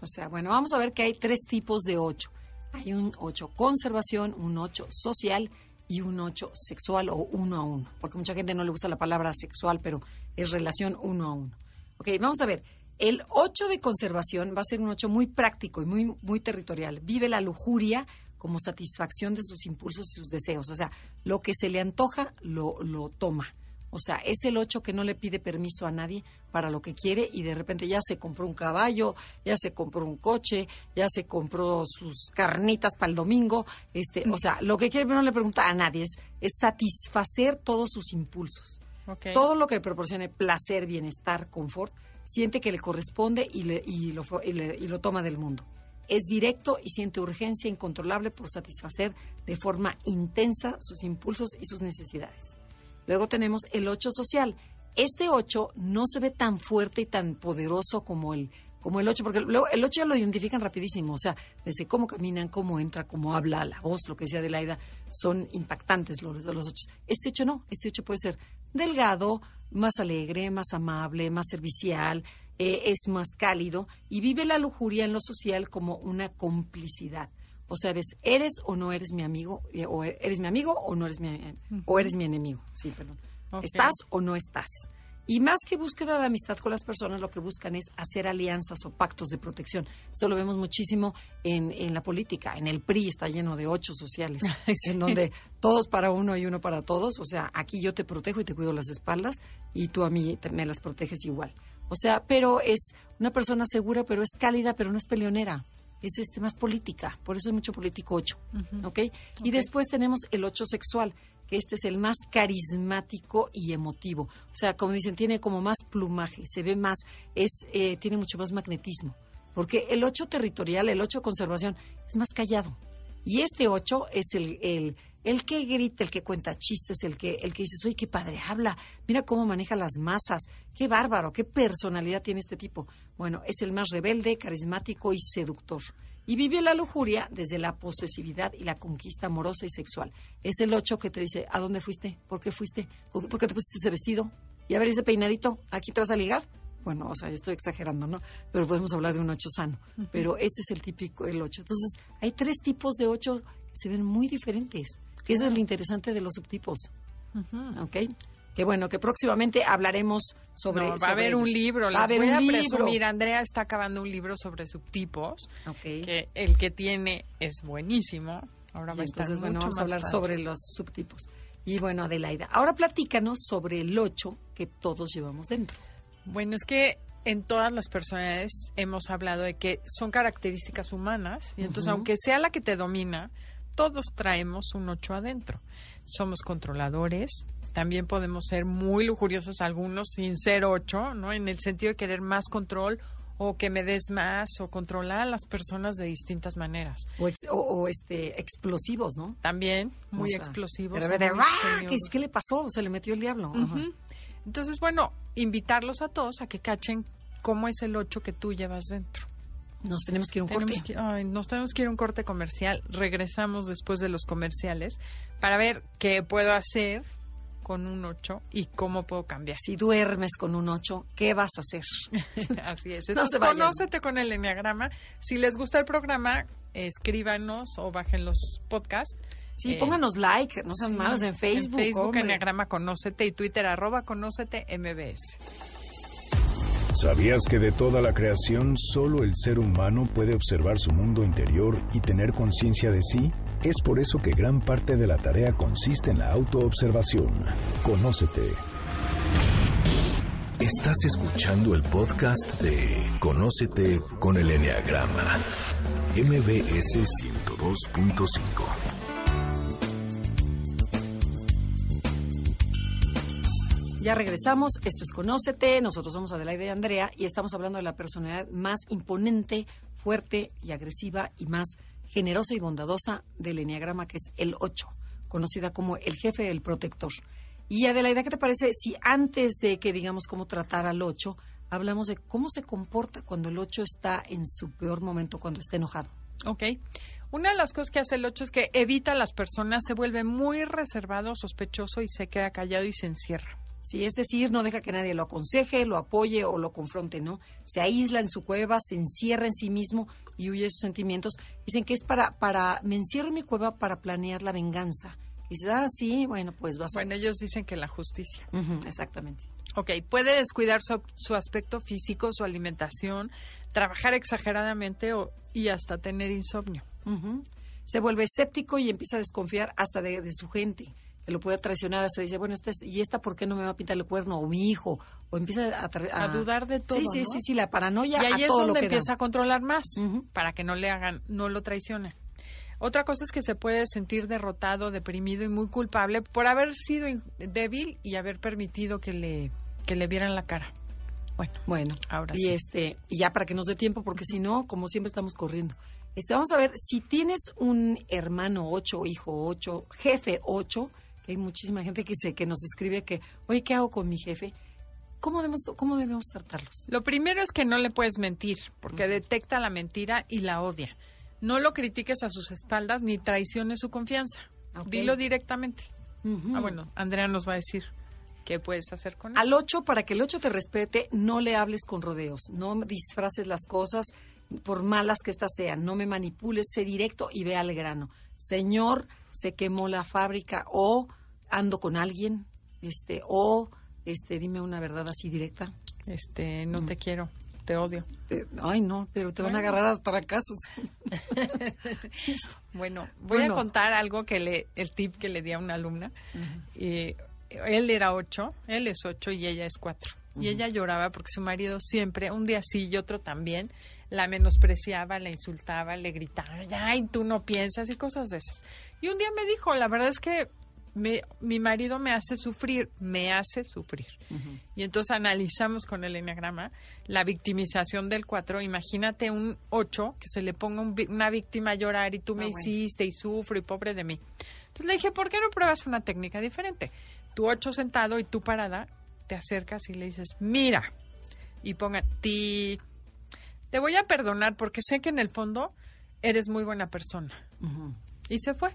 O sea, bueno, vamos a ver que hay tres tipos de 8. Hay un 8 conservación, un 8 social y un 8 sexual o uno a uno. Porque mucha gente no le gusta la palabra sexual, pero es relación uno a uno. Ok, vamos a ver. El 8 de conservación va a ser un 8 muy práctico y muy, muy territorial. Vive la lujuria como satisfacción de sus impulsos y sus deseos. O sea, lo que se le antoja lo, lo toma. O sea, es el 8 que no le pide permiso a nadie para lo que quiere y de repente ya se compró un caballo, ya se compró un coche, ya se compró sus carnitas para el domingo. Este, o sea, lo que quiere no le pregunta a nadie, es, es satisfacer todos sus impulsos. Todo lo que proporcione placer, bienestar, confort, siente que le corresponde y, le, y, lo, y, lo toma del mundo. Es directo y siente urgencia incontrolable por satisfacer de forma intensa sus impulsos y sus necesidades. Luego tenemos el 8 social. Este 8 no se ve tan fuerte y tan poderoso como el como el 8, porque luego el 8 ya lo identifican rapidísimo, o sea, desde cómo caminan, cómo entra, cómo habla, la voz, lo que decía Adelaida, son impactantes los, los 8. Este 8 no, este 8 puede ser delgado, más alegre, más amable, más servicial, eh, es más cálido y vive la lujuria en lo social como una complicidad. O sea, eres, eres o no eres mi amigo, eh, o eres mi amigo o no eres mi, o eres mi enemigo. Sí, perdón. ¿Estás o no estás? Y más que búsqueda de amistad con las personas, lo que buscan es hacer alianzas o pactos de protección. Esto lo vemos muchísimo en, en la política. En el PRI está lleno de ocho sociales, en donde todos para uno y uno para todos. O sea, aquí yo te protejo y te cuido las espaldas y tú a mí me las proteges igual. O sea, pero es una persona segura, pero es cálida, pero no es peleonera. Es este más política, por eso hay mucho político ocho, Y después tenemos el ocho sexual, que este es el más carismático y emotivo. O sea, como dicen, tiene como más plumaje, se ve más, es, eh, tiene mucho más magnetismo. Porque el 8 territorial, el 8 conservación, es más callado. Y este 8 es el, el, el, que grita, el que cuenta chistes, el que, el que dice, uy, qué padre habla, mira cómo maneja las masas, qué bárbaro, qué personalidad tiene este tipo. Bueno, es el más rebelde, carismático y seductor y vive la lujuria desde la posesividad y la conquista amorosa y sexual. Es el ocho que te dice, ¿a dónde fuiste? ¿Por qué fuiste? ¿Por qué te pusiste ese vestido? Y a ver ese peinadito, ¿aquí te vas a ligar? Bueno, o sea, estoy exagerando, ¿no? Pero podemos hablar de un ocho sano. Pero este es el típico, el ocho. Entonces, hay tres tipos de ocho que se ven muy diferentes. Que eso es lo interesante de los subtipos. ¿Ok? que bueno, que próximamente hablaremos sobre. va a haber un libro, va a haber un libro. Andrea está acabando un libro sobre subtipos, que el que tiene es buenísimo. Ahora va a estar bueno, vamos a hablar sobre los subtipos. Y bueno, Adelaida, ahora platícanos sobre el 8 que todos llevamos dentro. Bueno, es que en todas las personalidades hemos hablado de que son características humanas, y entonces aunque sea la que te domina, todos traemos un 8 adentro. Somos controladores, también podemos ser muy lujuriosos algunos sin ser ocho, ¿no? En el sentido de querer más control o que me des más o controlar a las personas de distintas maneras. O, este explosivos, ¿no? También, muy explosivos. ¿qué, le pasó? Se le metió el diablo. Entonces, bueno, invitarlos a todos a que cachen cómo es el ocho que tú llevas dentro. Nos tenemos que ir a un corte. nos tenemos que ir a un corte comercial. Regresamos después de los comerciales para ver qué puedo hacer con un 8 y cómo puedo cambiar. Si duermes con un 8, ¿qué vas a hacer? Así es. Entonces, conócete con el Enneagrama. Si les gusta el programa, escríbanos o bajen los podcasts. Sí, eh, pónganos like, no sean malos en Facebook. En Facebook, Enneagrama Conócete y Twitter, arroba Conócete MBS. ¿Sabías que de toda la creación solo el ser humano puede observar su mundo interior y tener conciencia de sí? Es por eso que gran parte de la tarea consiste en la autoobservación. Conócete. Estás escuchando el podcast de Conócete con el Enneagrama, MBS 102.5. ya regresamos. Esto es Conócete. Nosotros somos Adelaide y Andrea y estamos hablando de la personalidad más imponente, fuerte y agresiva y más generosa y bondadosa del Enneagrama, que es el 8, conocida como el jefe del protector. Y Adelaida, ¿qué te parece si antes de que digamos cómo tratar al 8, hablamos de cómo se comporta cuando el 8 está en su peor momento, cuando está enojado? Ok. Una de las cosas que hace el 8 es que evita a las personas, se vuelve muy reservado, sospechoso y se queda callado y se encierra. Sí, es decir, no deja que nadie lo aconseje, lo apoye o lo confronte, ¿no? Se aísla en su cueva, se encierra en sí mismo y huye de sus sentimientos. Dicen que es para, para, me encierro en mi cueva para planear la venganza. Y dices, ah, sí, bueno, pues vas a... Bueno, ellos dicen que la justicia. exactamente. Ok, puede descuidar su, aspecto físico, su alimentación, trabajar exageradamente o, y hasta tener insomnio. Se vuelve escéptico y empieza a desconfiar hasta de, su gente. Lo puede traicionar, hasta dice, bueno, esta ¿y esta por qué no me va a pintar el cuerno? O mi hijo. O empieza a... A, dudar de todo, Sí, sí, sí, sí, la paranoia Y ahí es donde empieza a controlar más, para que no le hagan, no lo traicionen. Otra cosa es que se puede sentir derrotado, deprimido y muy culpable por haber sido débil y haber permitido que le, que le vieran la cara. Bueno, bueno, ahora y este y ya para que nos dé tiempo porque si no, como siempre estamos corriendo. Este, vamos a ver si tienes un hermano 8, hijo 8, jefe 8, que hay muchísima gente que se que nos escribe que, "Oye, ¿qué hago con mi jefe?" ¿Cómo debemos, ¿Cómo debemos tratarlos? Lo primero es que no le puedes mentir, porque detecta la mentira y la odia. No lo critiques a sus espaldas ni traiciones su confianza. Dilo directamente. Ah, bueno, Andrea nos va a decir qué puedes hacer con él. Al 8, para que el 8 te respete, no le hables con rodeos, no disfraces las cosas por malas que éstas sean, no me manipules, sé directo y ve al grano. Señor, se quemó la fábrica o ando con alguien, este, o este, dime una verdad así directa. Este, no te quiero te odio. ay, no, pero te van a agarrar para casos. bueno, voy a contar algo que le, el tip que le di a una alumna. y él era ocho, él es ocho y ella es cuatro. Y ella lloraba porque su marido siempre, un día sí y otro también, la menospreciaba, la insultaba, le gritaba, ay, tú no piensas y cosas de esas. Y un día me dijo, la verdad es que mi marido me hace sufrir, me hace sufrir. Y entonces analizamos con el enneagrama la victimización del 4. Imagínate un 8 que se le ponga una víctima a llorar y tú me ah, hiciste y sufro y pobre de mí. Entonces le dije, ¿por qué no pruebas una técnica diferente? Tu 8 sentado y tú parada, te acercas y le dices, mira, y ponga ti. Te voy a perdonar porque sé que en el fondo eres muy buena persona. Y se fue.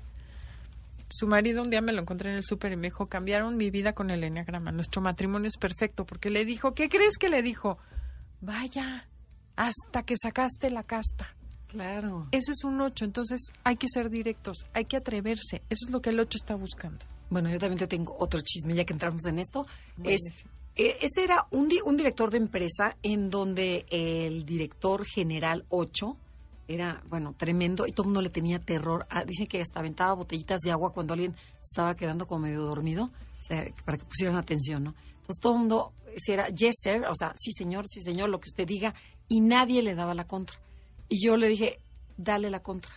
Su marido un día me lo encontré en el súper y me dijo, cambiaron mi vida con el enneagrama. Nuestro matrimonio es perfecto porque le dijo, ¿qué crees que le dijo? Vaya, hasta que sacaste la casta. Claro. Ese es un ocho, entonces hay que ser directos, hay que atreverse. Eso es lo que el ocho está buscando. Bueno, yo también te tengo otro chisme, ya que entramos en esto. Es, eh, este era un, un director de empresa en donde el director general 8 era, bueno, tremendo y todo el mundo le tenía terror. Ah, dicen que hasta aventaba botellitas de agua cuando alguien estaba quedando como medio dormido, para que pusieran atención, ¿no? Entonces todo el mundo era yes, sir, o sea, sí, señor, sí, señor, lo que usted diga, y nadie le daba la contra. Y yo le dije, dale la contra.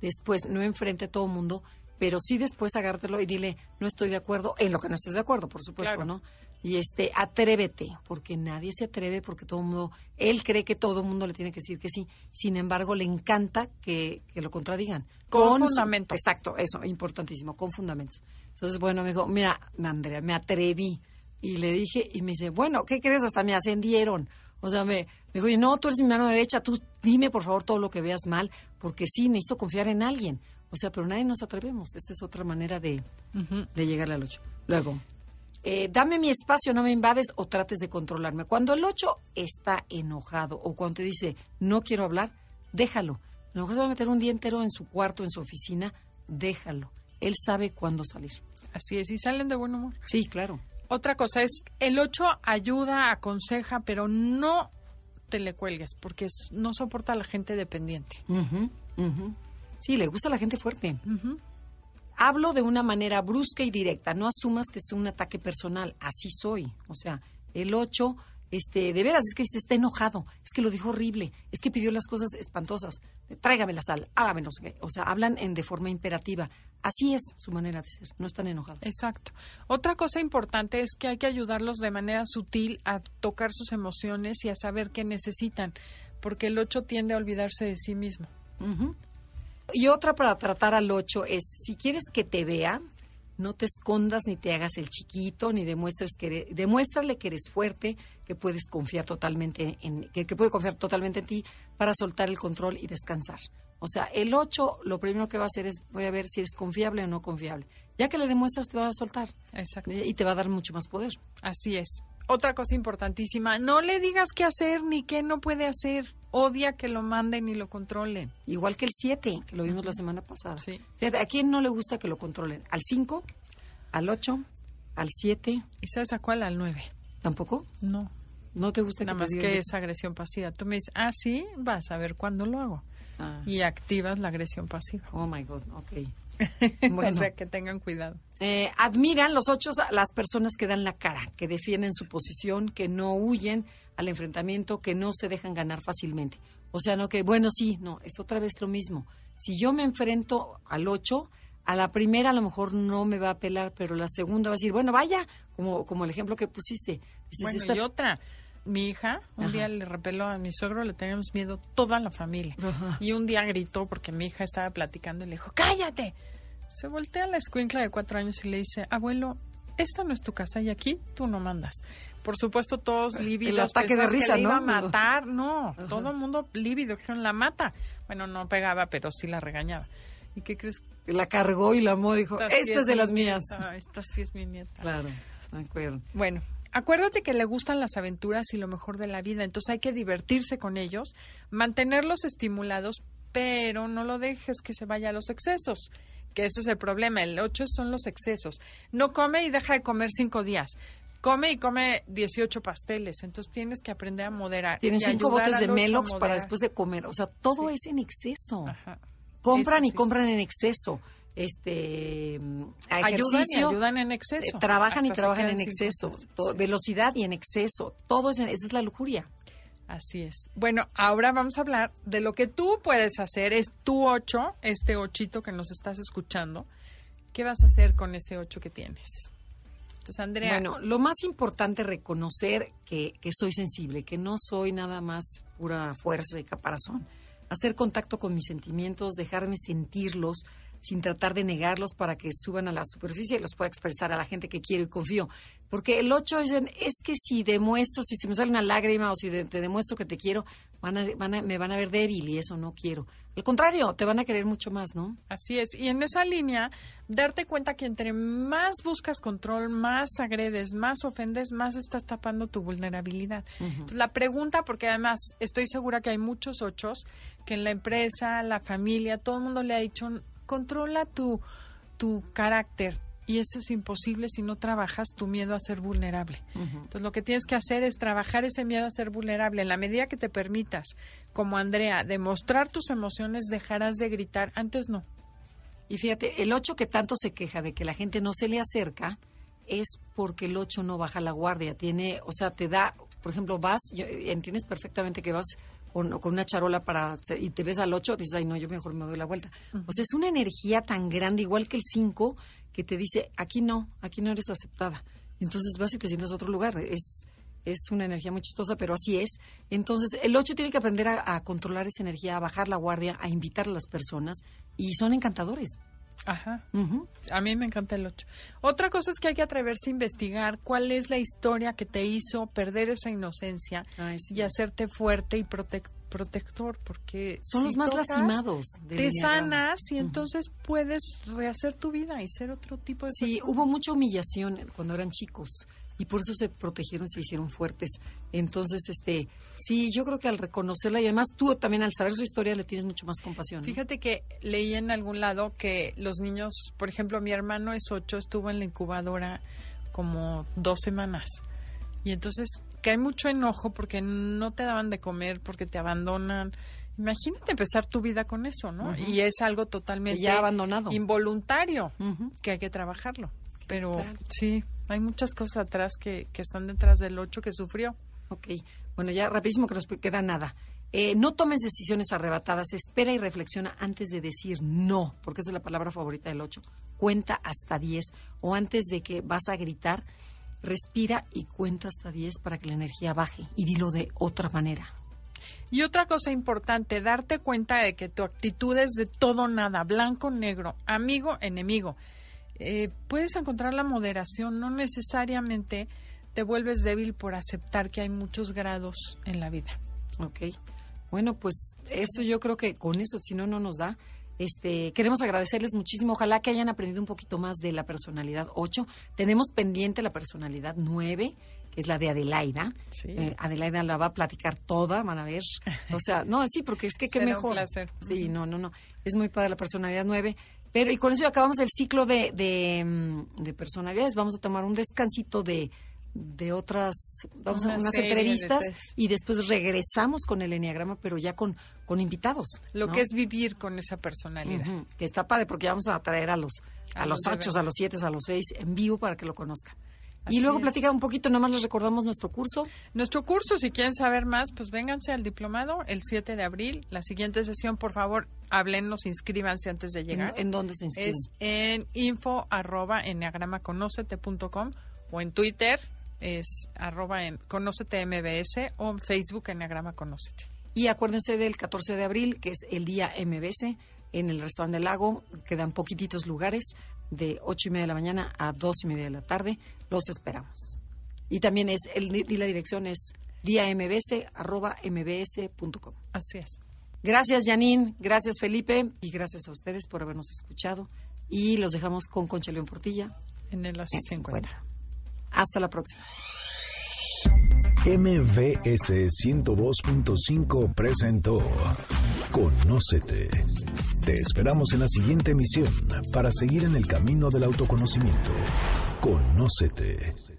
Después, no enfrente a todo el mundo, pero sí después agártelo y dile, no estoy de acuerdo, en lo que no estés de acuerdo, por supuesto, ¿no? y este atrévete, porque nadie se atreve, porque todo el mundo, él cree que todo el mundo le tiene que decir que sí, sin embargo le encanta que, lo contradigan. Con, fundamentos. Exacto, eso, importantísimo, con fundamentos. Entonces, bueno, me dijo, mira, Andrea, me atreví. Y le dije, y me dice, bueno, ¿qué crees? Hasta me ascendieron. O sea, me, me dijo, no, tú eres mi mano derecha, tú dime por favor todo lo que veas mal, porque sí, necesito confiar en alguien. O sea, pero nadie nos atrevemos. Esta es otra manera de, de llegar a la lucha. Luego, eh, dame mi espacio, no me invades o trates de controlarme. Cuando el 8 está enojado o cuando te dice no quiero hablar, déjalo. A lo mejor se va a meter un día entero en su cuarto, en su oficina, déjalo. Él sabe cuándo salir. Así es, y salen de buen humor. Sí, claro. Otra cosa es, el 8 ayuda, aconseja, pero no te le cuelgues, porque no soporta a la gente dependiente. Sí, le gusta a la gente fuerte hablo de una manera brusca y directa. No asumas que es un ataque personal. Así soy. O sea, el 8 este, de veras, es que está enojado, es que lo dijo horrible, es que pidió las cosas espantosas, tráigame la sal, hágame no sé O sea, hablan en de forma imperativa. Así es su manera de ser, no están enojados. Exacto. Otra cosa importante es que hay que ayudarlos de manera sutil a tocar sus emociones y a saber qué necesitan, porque el 8 tiende a olvidarse de sí mismo. Y otra para tratar al 8 es, si quieres que te vea, no te escondas ni te hagas el chiquito, ni demuestres que eres, demuéstrale que eres fuerte, que puedes confiar totalmente en, que, puede confiar totalmente en ti para soltar el control y descansar. O sea, el 8 lo primero que va a hacer es voy a ver si eres confiable o no confiable. Ya que le demuestras te va a soltar. Exacto. Y te va a dar mucho más poder. Así es. Otra cosa importantísima, no le digas qué hacer ni qué no puede hacer. Odia que lo manden y lo controlen. Igual que el 7, que lo vimos la semana pasada. Sí. ¿A quién no le gusta que lo controlen? ¿Al 5? ¿Al 8? ¿Al 7? ¿Y sabes a cuál? Al 9. ¿Tampoco? No. ¿No te gusta Nada más que es agresión pasiva. Tú me dices, ah, sí, vas a ver cuándo lo hago. Ah. Y activas la agresión pasiva. Oh, my God, ok. Bueno, o sea, que tengan cuidado. Eh, admiran los ocho las personas que dan la cara, que defienden su posición, que no huyen al enfrentamiento, que no se dejan ganar fácilmente. O sea, no que, bueno, sí, no, es otra vez lo mismo. Si yo me enfrento al ocho, a la primera a lo mejor no me va a pelar, pero la segunda va a decir, bueno, vaya, como, como el ejemplo que pusiste. bueno, y otra, mi hija, un día le repeló a mi suegro, le teníamos miedo toda la familia. Y un día gritó porque mi hija estaba platicando y le dijo, cállate. Se voltea a la escuincla de cuatro años y le dice, abuelo, esta no es tu casa y aquí tú no mandas. Por supuesto, todos lívidos. El ataque de risa, que ¿no? iba a matar, no. Todo el mundo lívido, dijeron, la mata. Bueno, no pegaba, pero sí la regañaba. ¿Y qué crees? La cargó y la amó, dijo, esta, es de las mías. esta sí es mi nieta. Claro, de acuerdo. Bueno, acuérdate que le gustan las aventuras y lo mejor de la vida, entonces hay que divertirse con ellos, mantenerlos estimulados, pero no lo dejes que se vaya a los excesos, que ese es el problema. El 8 son los excesos. No come y deja de comer cinco días. Come y come 18 pasteles, entonces tienes que aprender a moderar. Tienes cinco botes de Melox para después de comer, o sea, todo es en exceso. Compran y compran en exceso este ayudan y ayudan en exceso. Eh, trabajan y trabajan en exceso. velocidad y en exceso. Todo es esa es la lujuria. Así es. Bueno, ahora vamos a hablar de lo que tú puedes hacer. Es tu ocho, este ochito que nos estás escuchando. ¿Qué vas a hacer con ese ocho que tienes? Entonces, Andrea. Bueno, lo más importante es reconocer que, que soy sensible, que no soy nada más pura fuerza y caparazón. Hacer contacto con mis sentimientos, dejarme sentirlos, sin tratar de negarlos para que suban a la superficie y los pueda expresar a la gente que quiero y confío. Porque el 8 es, es que si demuestro, si se me sale una lágrima o si te demuestro que te quiero, van a, van a, me van a ver débil y eso no quiero. Al contrario, te van a querer mucho más, ¿no? Así es. Y en esa línea, darte cuenta que entre más buscas control, más agredes, más ofendes, más estás tapando tu vulnerabilidad. la pregunta, porque además estoy segura que hay muchos ochos que en la empresa, la familia, todo el mundo le ha dicho controla tu, tu carácter. Y eso es imposible si no trabajas tu miedo a ser vulnerable. Entonces lo que tienes que hacer es trabajar ese miedo a ser vulnerable. En la medida que te permitas, como Andrea, demostrar tus emociones, dejarás de gritar. Antes no. Y fíjate, el 8 que tanto se queja de que la gente no se le acerca es porque el 8 no baja la guardia. Tiene, o sea, te da, por ejemplo, vas, entiendes perfectamente que vas con, con una charola para y te ves al 8, dices, ay, no, yo mejor me doy la vuelta. O sea, es una energía tan grande, igual que el 5, que te dice, aquí no, aquí no eres aceptada. Entonces vas y te sientas a otro lugar. Es, es una energía muy chistosa, pero así es. Entonces, el 8 tiene que aprender a, controlar esa energía, a bajar la guardia, a invitar a las personas, y son encantadores. Ajá. A mí me encanta el 8. Otra cosa es que hay que atreverse a investigar cuál es la historia que te hizo perder esa inocencia y hacerte fuerte y protector, porque son los más lastimados. Te sanas y entonces puedes rehacer tu vida y ser otro tipo de Sí, hubo mucha humillación cuando eran chicos y por eso se protegieron, se hicieron fuertes. Entonces, este, sí, yo creo que al reconocerla y además tú también al saber su historia le tienes mucho más compasión. Fíjate que leí en algún lado que los niños, por ejemplo, mi hermano es ocho, estuvo en la incubadora como dos semanas y entonces que hay mucho enojo porque no te daban de comer, porque te abandonan. Imagínate empezar tu vida con eso, ¿no? Y es algo totalmente ya abandonado. involuntario, que hay que trabajarlo. Pero sí, hay muchas cosas atrás que, que están detrás del 8 que sufrió. Ok, bueno, ya rapidísimo que nos queda nada. Eh, no tomes decisiones arrebatadas, espera y reflexiona antes de decir no, porque esa es la palabra favorita del 8. Cuenta hasta 10 o antes de que vas a gritar, respira y cuenta hasta 10 para que la energía baje y dilo de otra manera. Y otra cosa importante, darte cuenta de que tu actitud es de todo nada, blanco, negro, amigo, enemigo. Eh, puedes encontrar la moderación, no necesariamente te vuelves débil por aceptar que hay muchos grados en la vida. Ok. Bueno, pues eso yo creo que con eso, si no, no nos da. Este, queremos agradecerles muchísimo. Ojalá que hayan aprendido un poquito más de la personalidad 8. Tenemos pendiente la personalidad 9, que es la de Adelaida. Eh, Adelaida la va a platicar toda, van a ver. O sea, no, sí, porque es que qué mejor. Un placer. Sí, no, no, no. Es muy padre la personalidad 9. Pero, y con eso acabamos el ciclo de, de, mm, de personalidades. Vamos a tomar un descansito de de otras, vamos a unas entrevistas y después regresamos con el enneagrama, pero ya con, con invitados. Lo que es vivir con esa personalidad. Que está padre porque vamos a traer a los a, los ocho, a los siete, a los seis en vivo para que lo conozcan. Y luego platica un poquito, nomás les recordamos nuestro curso. Nuestro curso, si quieren saber más, pues vénganse al diplomado el 7 de abril. La siguiente sesión, por favor, háblenos, inscríbanse antes de llegar. ¿En, dónde se inscriben? Es en info arroba o en Twitter es arroba en Conócete MBS o en Facebook Enneagrama Conócete. Y acuérdense del 14 de abril, que es el día MBS, en el restaurante del lago. Quedan poquititos lugares, de 8 y media de la mañana a 2 y media de la tarde. Los esperamos. Y también es, el, y la dirección es diambs.mbs.com. Así es. Gracias, Janine. Gracias, Felipe. Y gracias a ustedes por habernos escuchado. Y los dejamos con Concha León Portilla. En el Así se encuentra. Hasta la próxima. MVS 102.5 presentó Conócete. Te esperamos en la siguiente emisión para seguir en el camino del autoconocimiento. Conócete.